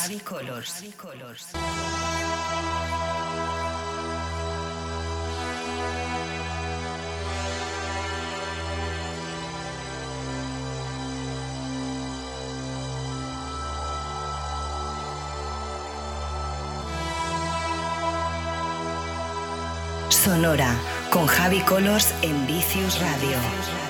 Javi Colors. Javi. Sonora con Javi Colors en Vicious Radio.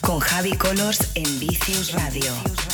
Con Javi Colors en Vicious Radio.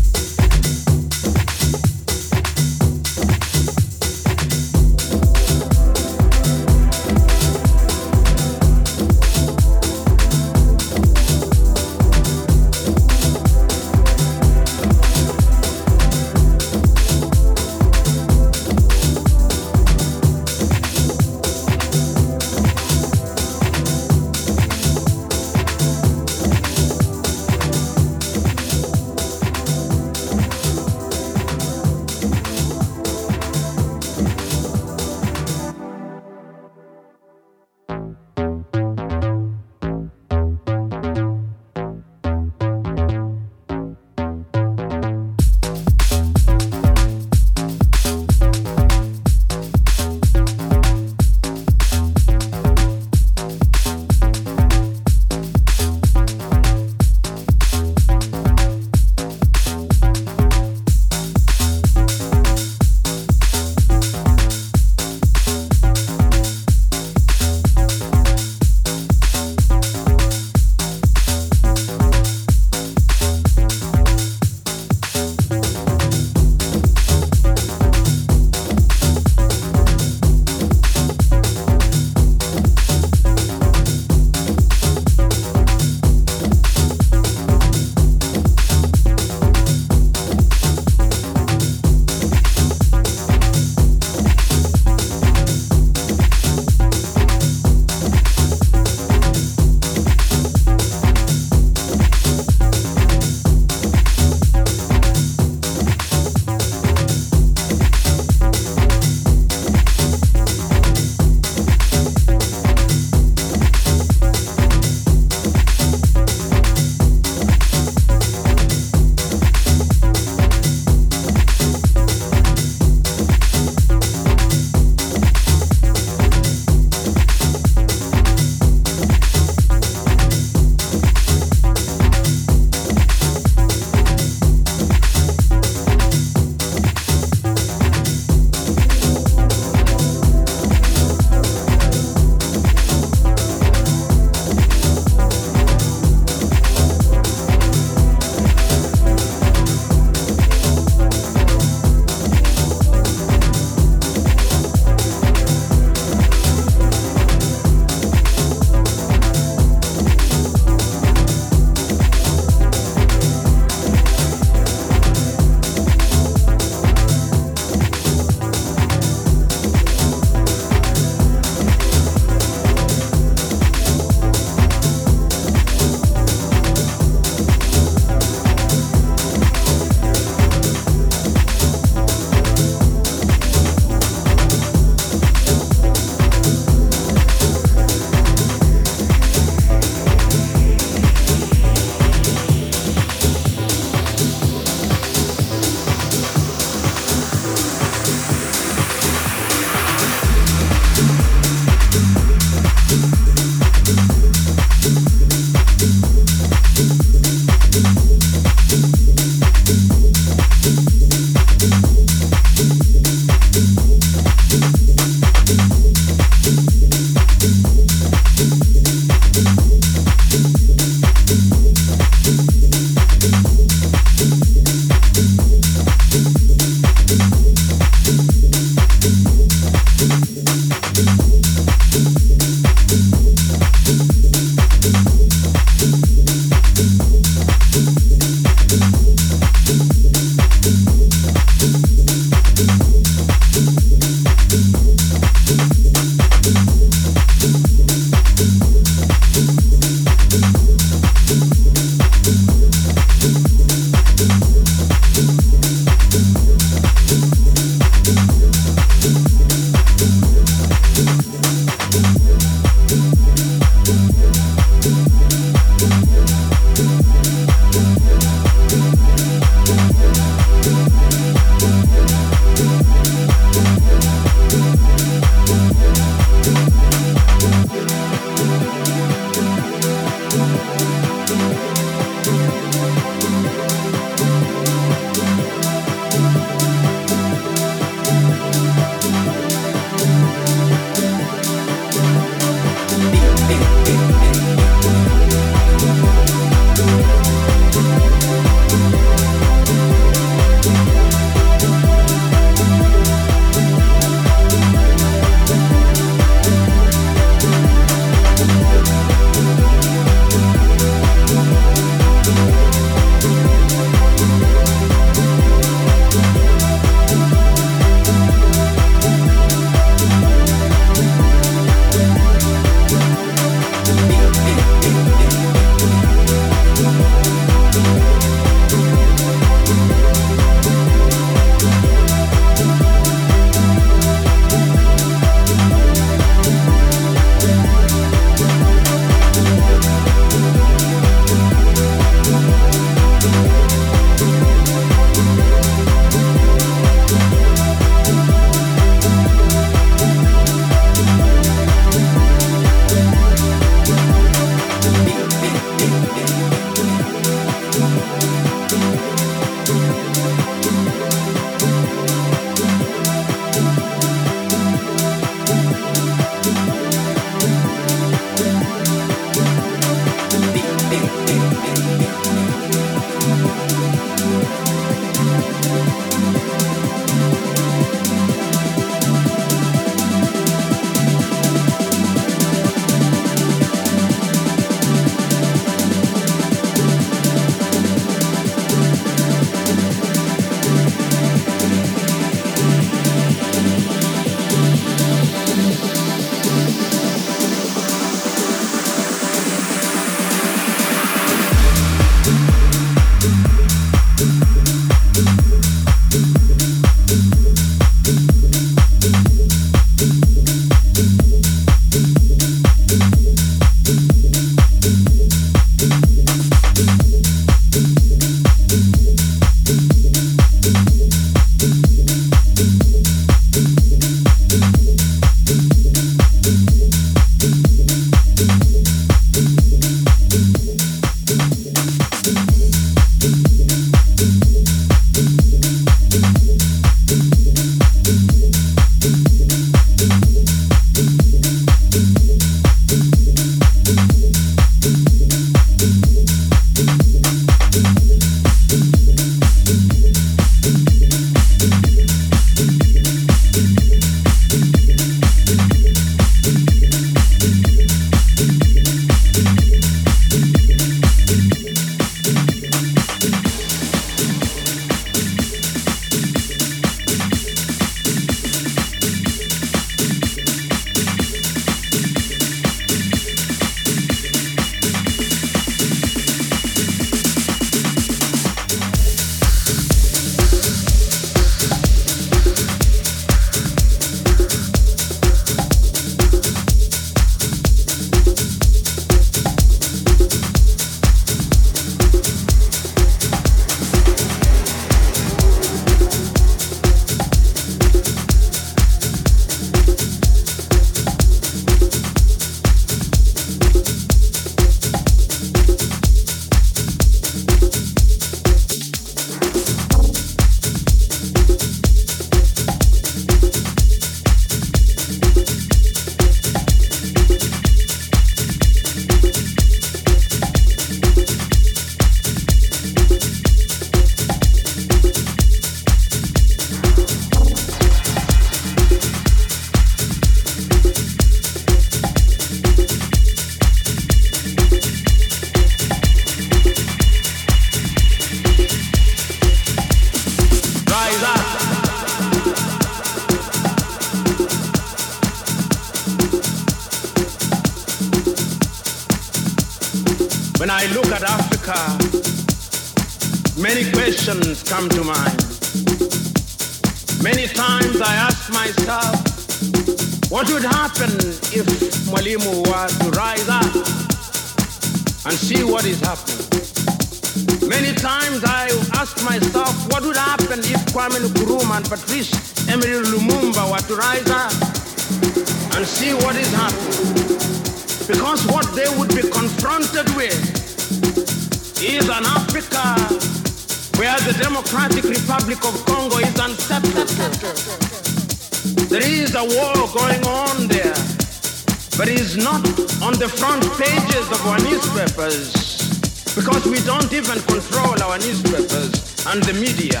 don't even control our newspapers and the media.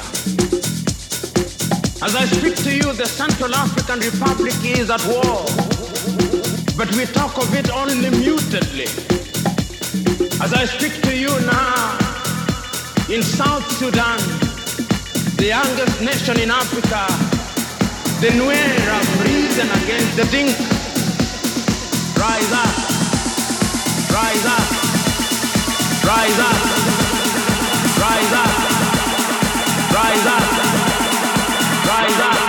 As I speak to you, the Central African Republic is at war. But we talk of it only mutedly. As I speak to you now, in South Sudan, the youngest nation in Africa, the Nuer have risen against the Dinka. Rise up, rise up, rise up. Rise up. Rise up. Rise up.